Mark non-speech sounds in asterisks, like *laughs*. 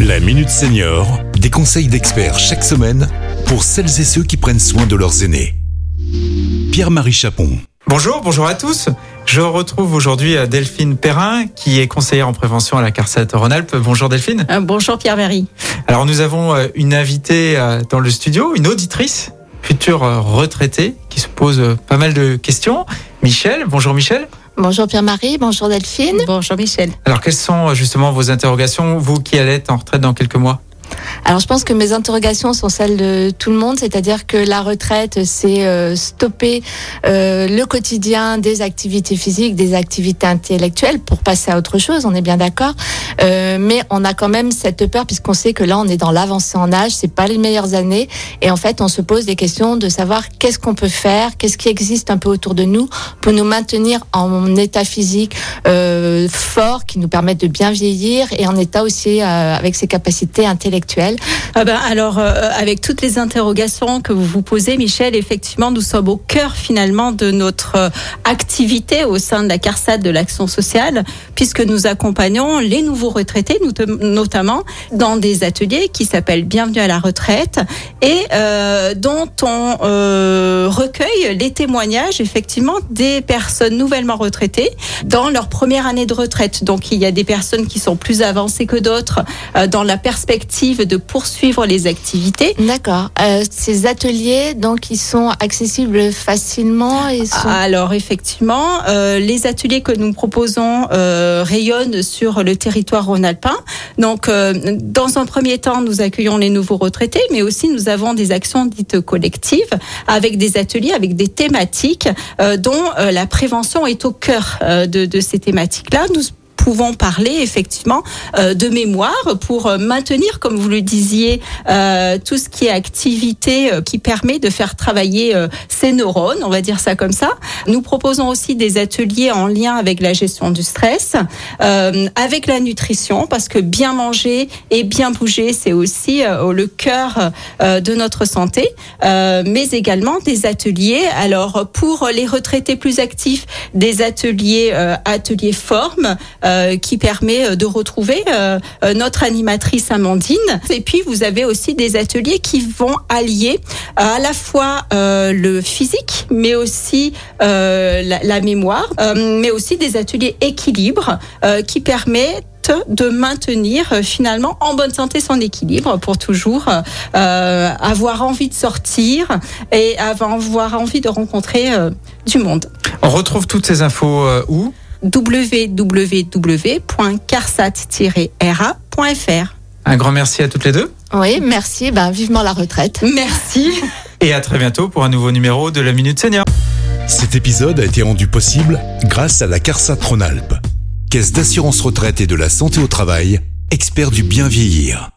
La Minute Senior, des conseils d'experts chaque semaine pour celles et ceux qui prennent soin de leurs aînés. Pierre-Marie Chapon. Bonjour, bonjour à tous. Je retrouve aujourd'hui euh, Delphine Perrin, qui est conseillère en prévention à la CARSAT Rhône-Alpes. Bonjour Delphine. Euh, bonjour Pierre-Marie. Alors nous avons euh, une invitée dans le studio, une auditrice, future retraitée, qui se pose pas mal de questions. Michel, bonjour Michel. Bonjour Pierre-Marie, bonjour Delphine. Bonjour Michel. Alors quelles sont justement vos interrogations, vous qui allez être en retraite dans quelques mois? Alors je pense que mes interrogations sont celles de tout le monde, c'est-à-dire que la retraite, c'est euh, stopper euh, le quotidien des activités physiques, des activités intellectuelles pour passer à autre chose, on est bien d'accord. Euh, mais on a quand même cette peur puisqu'on sait que là on est dans l'avancée en âge, c'est pas les meilleures années et en fait on se pose des questions de savoir qu'est-ce qu'on peut faire, qu'est-ce qui existe un peu autour de nous pour nous maintenir en état physique fort, qui nous permette de bien vieillir et en état aussi avec ses capacités intellectuelles sexuelle ah ben, alors, euh, avec toutes les interrogations que vous vous posez, Michel, effectivement, nous sommes au cœur finalement de notre euh, activité au sein de la CARSAT de l'action sociale, puisque nous accompagnons les nouveaux retraités, notamment dans des ateliers qui s'appellent Bienvenue à la retraite et euh, dont on recueille les témoignages effectivement des personnes nouvellement retraitées dans leur première année de retraite. Donc, il y a des personnes qui sont plus avancées que d'autres dans la perspective de poursuivre les activités. D'accord. Euh, ces ateliers, donc, ils sont accessibles facilement et Alors, effectivement, euh, les ateliers que nous proposons euh, rayonnent sur le territoire rhône-alpin. Donc, dans un premier temps, nous accueillons les nouveaux retraités, mais aussi nous avons des actions dites collectives avec des ateliers, avec des thématiques dont la prévention est au cœur de, de ces thématiques-là. Nous pouvons parler effectivement euh, de mémoire pour euh, maintenir, comme vous le disiez, euh, tout ce qui est activité qui permet de faire travailler ces neurones, on va dire ça comme ça. Nous proposons aussi des ateliers en lien avec la gestion du stress, avec la nutrition, parce que bien manger et bien bouger, c'est aussi le cœur de notre santé, mais également des ateliers. Alors pour les retraités plus actifs, des ateliers ateliers formes euh, qui permet euh, de retrouver euh, notre animatrice Amandine. Et puis vous avez aussi des ateliers qui vont allier à la fois le physique, mais aussi la, mémoire, mais aussi des ateliers équilibre qui permettent de maintenir finalement en bonne santé son équilibre pour toujours avoir envie de sortir et avoir envie de rencontrer du monde. On retrouve toutes ces infos où? www.carsat-ra.fr. Un grand merci à toutes les deux. Oui, merci. Ben, vivement la retraite. Merci. *laughs* Et à très bientôt pour un nouveau numéro de la Minute Senior. Cet épisode a été rendu possible grâce à la CARSAT Rhône-Alpes, Caisse d'assurance retraite et de la santé au travail, expert du bien vieillir.